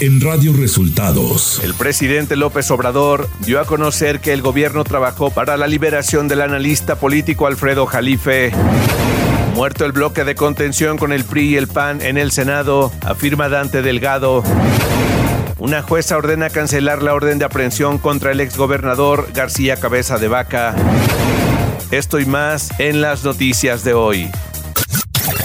en Radio Resultados. El presidente López Obrador dio a conocer que el gobierno trabajó para la liberación del analista político Alfredo Jalife. Muerto el bloque de contención con el PRI y el PAN en el Senado, afirma Dante Delgado. Una jueza ordena cancelar la orden de aprehensión contra el exgobernador García Cabeza de Vaca. Esto y más en las noticias de hoy.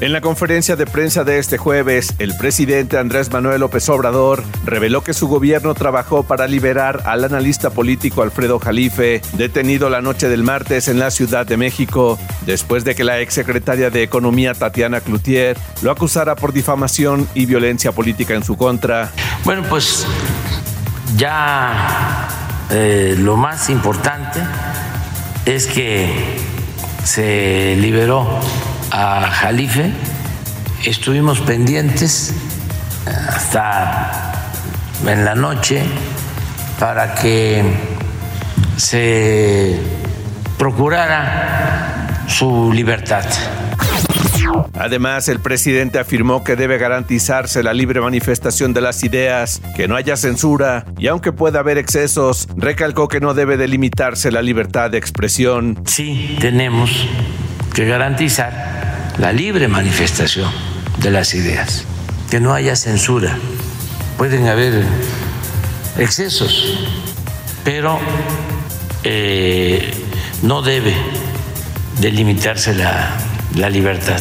En la conferencia de prensa de este jueves, el presidente Andrés Manuel López Obrador reveló que su gobierno trabajó para liberar al analista político Alfredo Jalife, detenido la noche del martes en la Ciudad de México, después de que la exsecretaria de Economía Tatiana Cloutier lo acusara por difamación y violencia política en su contra. Bueno, pues ya eh, lo más importante es que se liberó a Jalife, estuvimos pendientes hasta en la noche para que se procurara su libertad. Además, el presidente afirmó que debe garantizarse la libre manifestación de las ideas, que no haya censura y aunque pueda haber excesos, recalcó que no debe delimitarse la libertad de expresión. Sí, tenemos que garantizar la libre manifestación de las ideas, que no haya censura. Pueden haber excesos, pero eh, no debe delimitarse la, la libertad.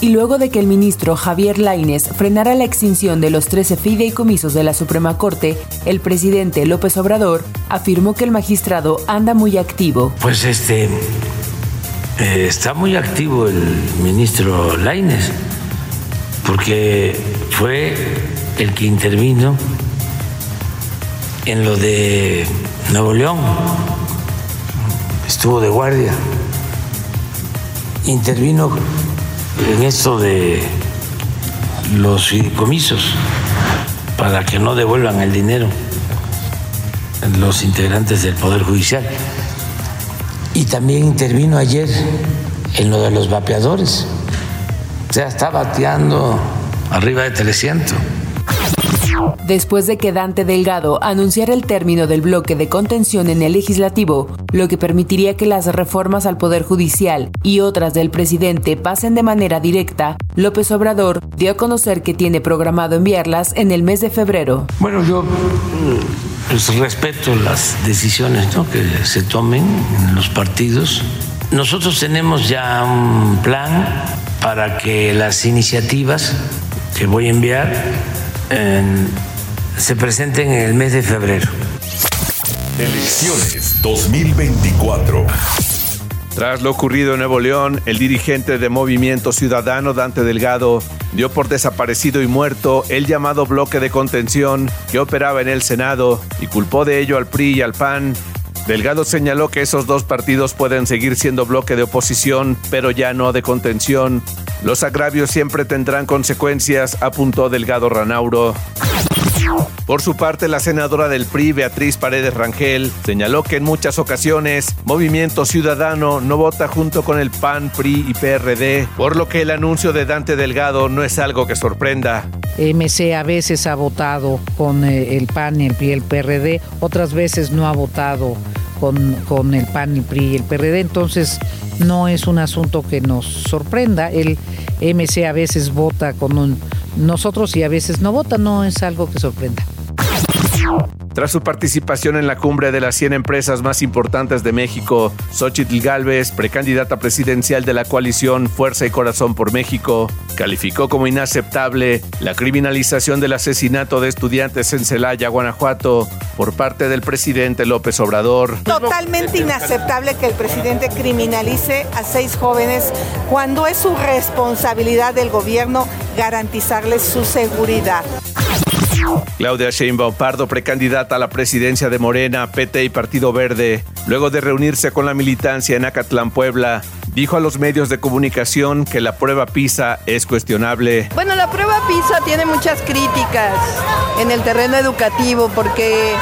Y luego de que el ministro Javier Lainez frenara la extinción de los 13 fideicomisos de la Suprema Corte, el presidente López Obrador afirmó que el magistrado anda muy activo. Pues este eh, está muy activo el ministro Lainez, porque fue el que intervino en lo de Nuevo León, estuvo de guardia, intervino en esto de los fideicomisos para que no devuelvan el dinero los integrantes del Poder Judicial. Y también intervino ayer en lo de los vapeadores. O sea, está bateando arriba de 300. Después de que Dante Delgado anunciara el término del bloque de contención en el legislativo, lo que permitiría que las reformas al Poder Judicial y otras del presidente pasen de manera directa, López Obrador dio a conocer que tiene programado enviarlas en el mes de febrero. Bueno, yo pues respeto las decisiones que se tomen en los partidos. Nosotros tenemos ya un plan para que las iniciativas que voy a enviar se presenten en el mes de febrero. Elecciones 2024. Tras lo ocurrido en Nuevo León, el dirigente de Movimiento Ciudadano, Dante Delgado, dio por desaparecido y muerto el llamado bloque de contención que operaba en el Senado y culpó de ello al PRI y al PAN. Delgado señaló que esos dos partidos pueden seguir siendo bloque de oposición, pero ya no de contención. Los agravios siempre tendrán consecuencias, apuntó Delgado Ranauro. Por su parte, la senadora del PRI, Beatriz Paredes Rangel, señaló que en muchas ocasiones Movimiento Ciudadano no vota junto con el PAN, PRI y PRD, por lo que el anuncio de Dante Delgado no es algo que sorprenda. MC a veces ha votado con eh, el PAN, el PRI y el PRD, otras veces no ha votado con, con el PAN, el PRI y el PRD, entonces no es un asunto que nos sorprenda. El MC a veces vota con un nosotros y a veces no vota, no es algo que sorprenda. Tras su participación en la cumbre de las 100 empresas más importantes de México, Xochitl Galvez, precandidata presidencial de la coalición Fuerza y Corazón por México, calificó como inaceptable la criminalización del asesinato de estudiantes en Celaya, Guanajuato, por parte del presidente López Obrador. Totalmente inaceptable que el presidente criminalice a seis jóvenes cuando es su responsabilidad del gobierno garantizarles su seguridad. Claudia Sheinbaum Pardo, precandidata a la presidencia de Morena, PT y Partido Verde, luego de reunirse con la militancia en Acatlán, Puebla, dijo a los medios de comunicación que la prueba PISA es cuestionable. Bueno, la prueba PISA tiene muchas críticas en el terreno educativo porque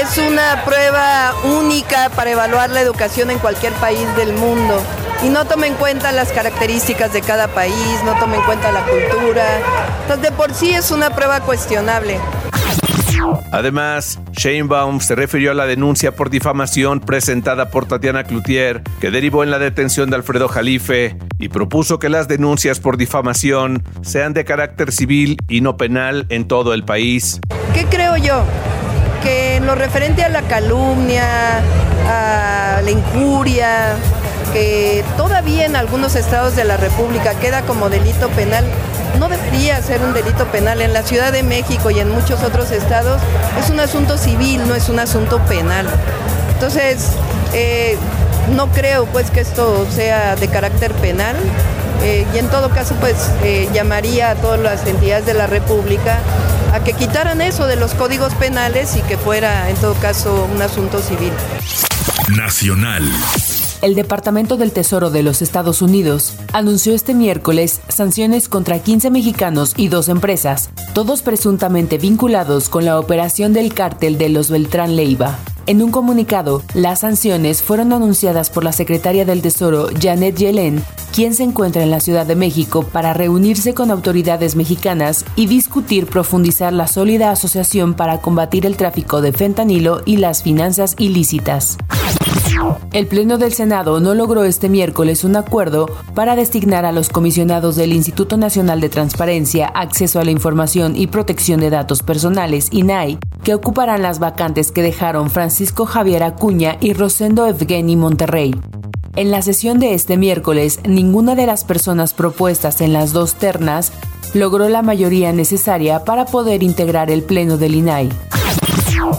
es una prueba única para evaluar la educación en cualquier país del mundo y no toma en cuenta las características de cada país, no toma en cuenta la cultura. Entonces, de por sí es una prueba cuestionable. Además, Sheinbaum se refirió a la denuncia por difamación presentada por Tatiana Cloutier, que derivó en la detención de Alfredo Jalife, y propuso que las denuncias por difamación sean de carácter civil y no penal en todo el país. ¿Qué creo yo? Que en lo referente a la calumnia, a la injuria, que todavía en algunos estados de la República queda como delito penal, no debería ser un delito penal. En la Ciudad de México y en muchos otros estados es un asunto civil, no es un asunto penal. Entonces, eh, no creo pues que esto sea de carácter penal. Eh, y en todo caso, pues eh, llamaría a todas las entidades de la República a que quitaran eso de los códigos penales y que fuera, en todo caso, un asunto civil. Nacional el Departamento del Tesoro de los Estados Unidos anunció este miércoles sanciones contra 15 mexicanos y dos empresas, todos presuntamente vinculados con la operación del cártel de los Beltrán Leiva. En un comunicado, las sanciones fueron anunciadas por la secretaria del Tesoro, Janet Yellen, quien se encuentra en la Ciudad de México para reunirse con autoridades mexicanas y discutir profundizar la sólida asociación para combatir el tráfico de fentanilo y las finanzas ilícitas. El Pleno del Senado no logró este miércoles un acuerdo para designar a los comisionados del Instituto Nacional de Transparencia, Acceso a la Información y Protección de Datos Personales, INAI, que ocuparán las vacantes que dejaron Francisco Javier Acuña y Rosendo Evgeny Monterrey. En la sesión de este miércoles, ninguna de las personas propuestas en las dos ternas logró la mayoría necesaria para poder integrar el Pleno del INAI.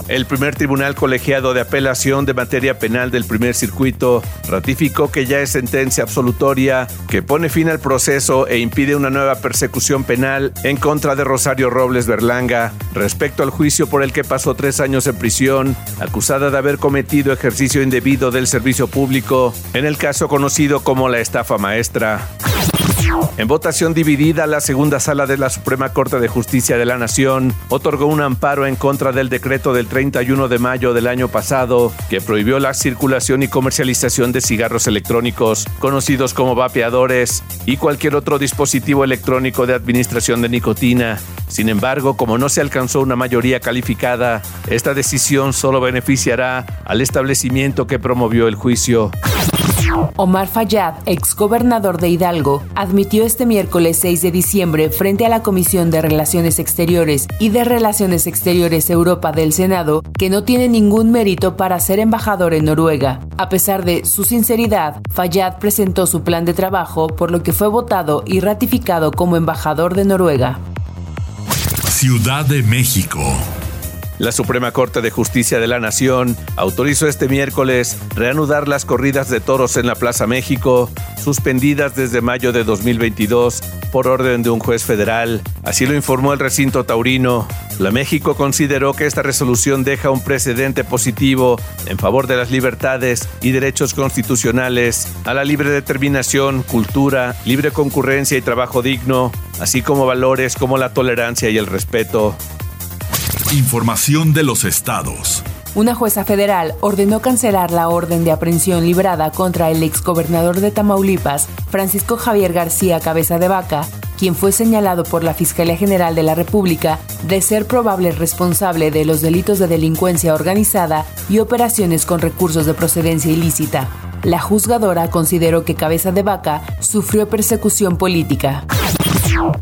El primer tribunal colegiado de apelación de materia penal del primer circuito ratificó que ya es sentencia absolutoria que pone fin al proceso e impide una nueva persecución penal en contra de Rosario Robles Berlanga respecto al juicio por el que pasó tres años en prisión, acusada de haber cometido ejercicio indebido del servicio público en el caso conocido como la estafa maestra. En votación dividida, la segunda sala de la Suprema Corte de Justicia de la Nación otorgó un amparo en contra del decreto del 31 de mayo del año pasado que prohibió la circulación y comercialización de cigarros electrónicos, conocidos como vapeadores, y cualquier otro dispositivo electrónico de administración de nicotina. Sin embargo, como no se alcanzó una mayoría calificada, esta decisión solo beneficiará al establecimiento que promovió el juicio. Omar Fayad, exgobernador de Hidalgo, admitió este miércoles 6 de diciembre frente a la Comisión de Relaciones Exteriores y de Relaciones Exteriores Europa del Senado que no tiene ningún mérito para ser embajador en Noruega. A pesar de su sinceridad, Fayad presentó su plan de trabajo, por lo que fue votado y ratificado como embajador de Noruega. Ciudad de México. La Suprema Corte de Justicia de la Nación autorizó este miércoles reanudar las corridas de toros en la Plaza México, suspendidas desde mayo de 2022 por orden de un juez federal. Así lo informó el recinto taurino. La México consideró que esta resolución deja un precedente positivo en favor de las libertades y derechos constitucionales a la libre determinación, cultura, libre concurrencia y trabajo digno, así como valores como la tolerancia y el respeto. Información de los estados. Una jueza federal ordenó cancelar la orden de aprehensión librada contra el exgobernador de Tamaulipas, Francisco Javier García Cabeza de Vaca, quien fue señalado por la Fiscalía General de la República de ser probable responsable de los delitos de delincuencia organizada y operaciones con recursos de procedencia ilícita. La juzgadora consideró que Cabeza de Vaca sufrió persecución política.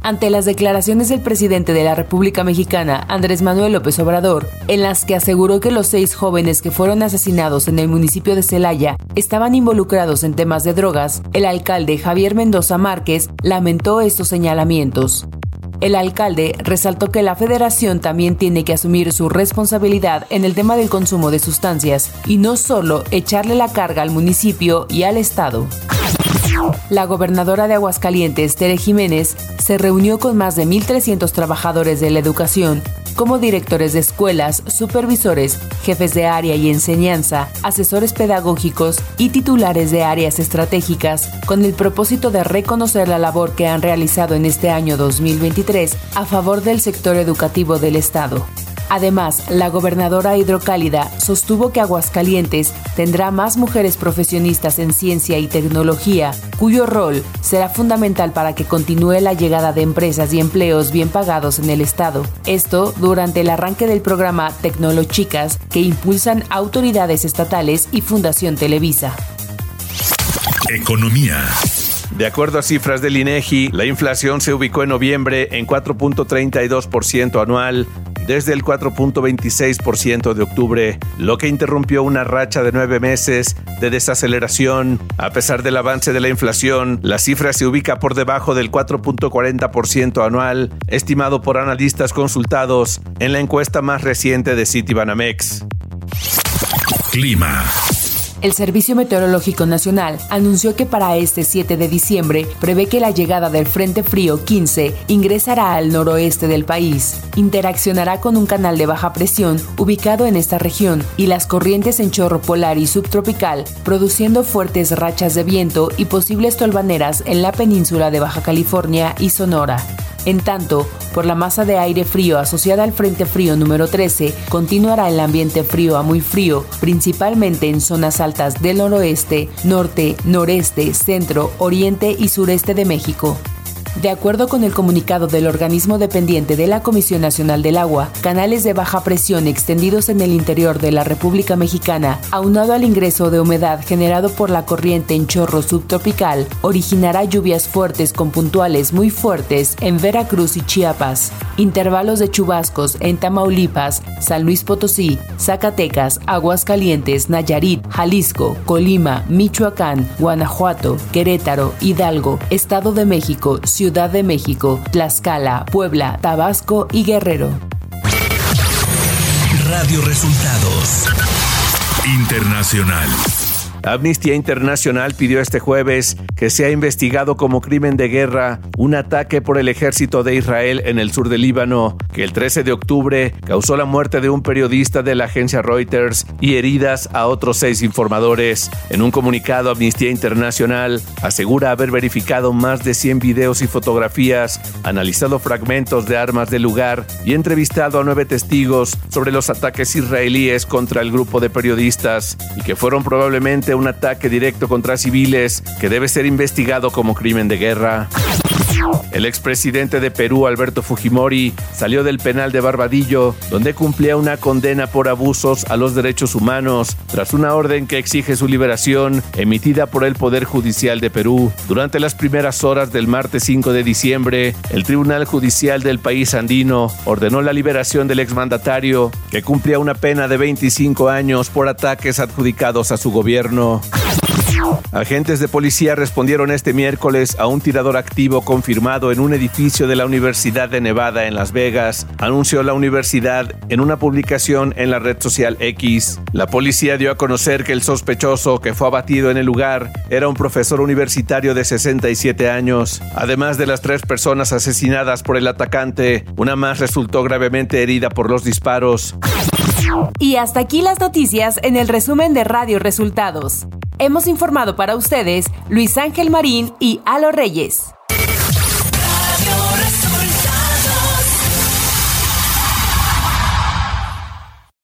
Ante las declaraciones del presidente de la República Mexicana, Andrés Manuel López Obrador, en las que aseguró que los seis jóvenes que fueron asesinados en el municipio de Celaya estaban involucrados en temas de drogas, el alcalde Javier Mendoza Márquez lamentó estos señalamientos. El alcalde resaltó que la federación también tiene que asumir su responsabilidad en el tema del consumo de sustancias y no solo echarle la carga al municipio y al Estado. La gobernadora de Aguascalientes, Tere Jiménez, se reunió con más de 1.300 trabajadores de la educación como directores de escuelas, supervisores, jefes de área y enseñanza, asesores pedagógicos y titulares de áreas estratégicas, con el propósito de reconocer la labor que han realizado en este año 2023 a favor del sector educativo del Estado. Además, la gobernadora hidrocálida sostuvo que Aguascalientes tendrá más mujeres profesionistas en ciencia y tecnología, cuyo rol será fundamental para que continúe la llegada de empresas y empleos bien pagados en el Estado. Esto durante el arranque del programa Tecnolochicas que impulsan autoridades estatales y Fundación Televisa. Economía. De acuerdo a cifras del INEGI, la inflación se ubicó en noviembre en 4.32% anual, desde el 4.26% de octubre, lo que interrumpió una racha de nueve meses de desaceleración. A pesar del avance de la inflación, la cifra se ubica por debajo del 4.40% anual, estimado por analistas consultados en la encuesta más reciente de Citibanamex. Clima. El Servicio Meteorológico Nacional anunció que para este 7 de diciembre prevé que la llegada del Frente Frío 15 ingresará al noroeste del país. Interaccionará con un canal de baja presión ubicado en esta región y las corrientes en chorro polar y subtropical, produciendo fuertes rachas de viento y posibles tolvaneras en la península de Baja California y Sonora. En tanto, por la masa de aire frío asociada al Frente Frío número 13, continuará el ambiente frío a muy frío, principalmente en zonas altas del noroeste, norte, noreste, centro, oriente y sureste de México. De acuerdo con el comunicado del organismo dependiente de la Comisión Nacional del Agua, canales de baja presión extendidos en el interior de la República Mexicana, aunado al ingreso de humedad generado por la corriente en chorro subtropical, originará lluvias fuertes con puntuales muy fuertes en Veracruz y Chiapas, intervalos de chubascos en Tamaulipas, San Luis Potosí, Zacatecas, Aguascalientes, Nayarit, Jalisco, Colima, Michoacán, Guanajuato, Querétaro, Hidalgo, Estado de México, Ciudad de México, Tlaxcala, Puebla, Tabasco y Guerrero. Radio Resultados Internacional. Amnistía Internacional pidió este jueves que sea investigado como crimen de guerra un ataque por el ejército de Israel en el sur del Líbano, que el 13 de octubre causó la muerte de un periodista de la agencia Reuters y heridas a otros seis informadores. En un comunicado, Amnistía Internacional asegura haber verificado más de 100 videos y fotografías, analizado fragmentos de armas del lugar y entrevistado a nueve testigos sobre los ataques israelíes contra el grupo de periodistas y que fueron probablemente un ataque directo contra civiles que debe ser investigado como crimen de guerra. El expresidente de Perú, Alberto Fujimori, salió del penal de Barbadillo, donde cumplía una condena por abusos a los derechos humanos, tras una orden que exige su liberación, emitida por el Poder Judicial de Perú. Durante las primeras horas del martes 5 de diciembre, el Tribunal Judicial del país andino ordenó la liberación del exmandatario, que cumplía una pena de 25 años por ataques adjudicados a su gobierno. Agentes de policía respondieron este miércoles a un tirador activo confirmado en un edificio de la Universidad de Nevada en Las Vegas, anunció la universidad en una publicación en la red social X. La policía dio a conocer que el sospechoso que fue abatido en el lugar era un profesor universitario de 67 años. Además de las tres personas asesinadas por el atacante, una más resultó gravemente herida por los disparos. Y hasta aquí las noticias en el resumen de Radio Resultados. Hemos informado para ustedes Luis Ángel Marín y Alo Reyes.